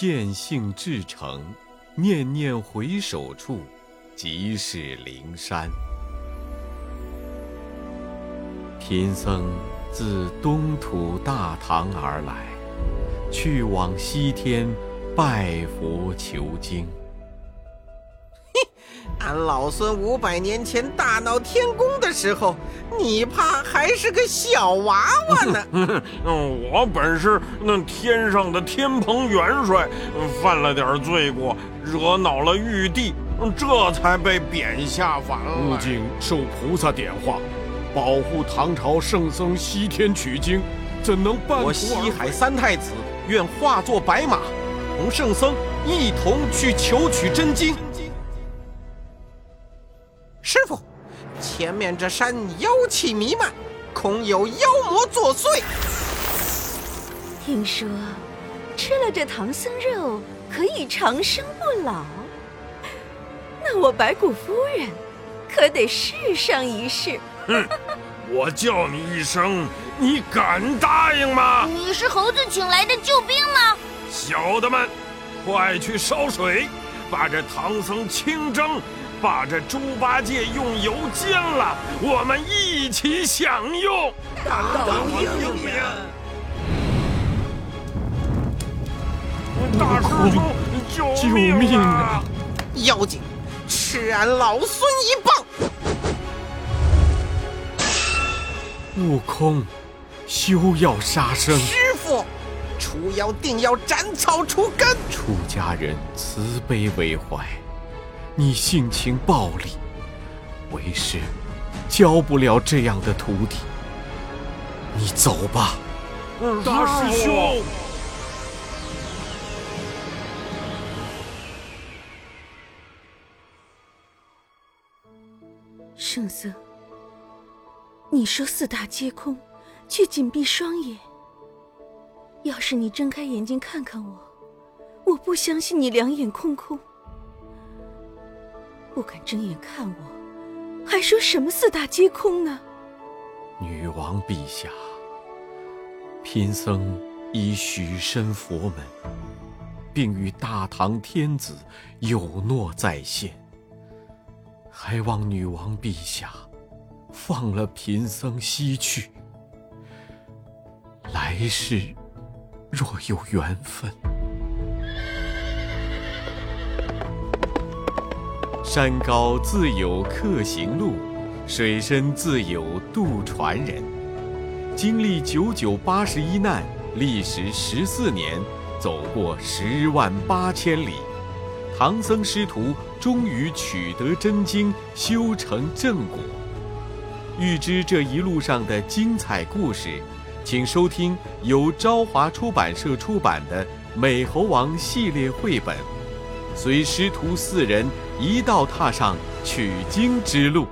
见性至诚，念念回首处，即是灵山。贫僧自东土大唐而来，去往西天拜佛求经。俺老孙五百年前大闹天宫的时候，你怕还是个小娃娃呢。嗯我本是那天上的天蓬元帅，犯了点罪过，惹恼了玉帝，这才被贬下凡了。悟净受菩萨点化，保护唐朝圣僧西天取经，怎能半途我西海三太子愿化作白马，同圣僧一同去求取真经。前面这山妖气弥漫，恐有妖魔作祟。听说吃了这唐僧肉可以长生不老，那我白骨夫人可得试上一试。哼，我叫你一声，你敢答应吗？你是猴子请来的救兵吗？小的们，快去烧水，把这唐僧清蒸。把这猪八戒用油煎了，我们一起享用。大师兄，救命啊！妖精，吃俺老孙一棒！悟空，休要杀生！师傅，除妖定要斩草除根。出家人慈悲为怀。你性情暴戾，为师教不了这样的徒弟。你走吧，大师兄。圣僧，你说四大皆空，却紧闭双眼。要是你睁开眼睛看看我，我不相信你两眼空空。不敢睁眼看我，还说什么四大皆空呢？女王陛下，贫僧已许身佛门，并与大唐天子有诺在先，还望女王陛下放了贫僧西去。来世若有缘分。山高自有客行路，水深自有渡船人。经历九九八十一难，历时十四年，走过十万八千里，唐僧师徒终于取得真经，修成正果。欲知这一路上的精彩故事，请收听由朝华出版社出版的《美猴王》系列绘本。随师徒四人一道踏上取经之路。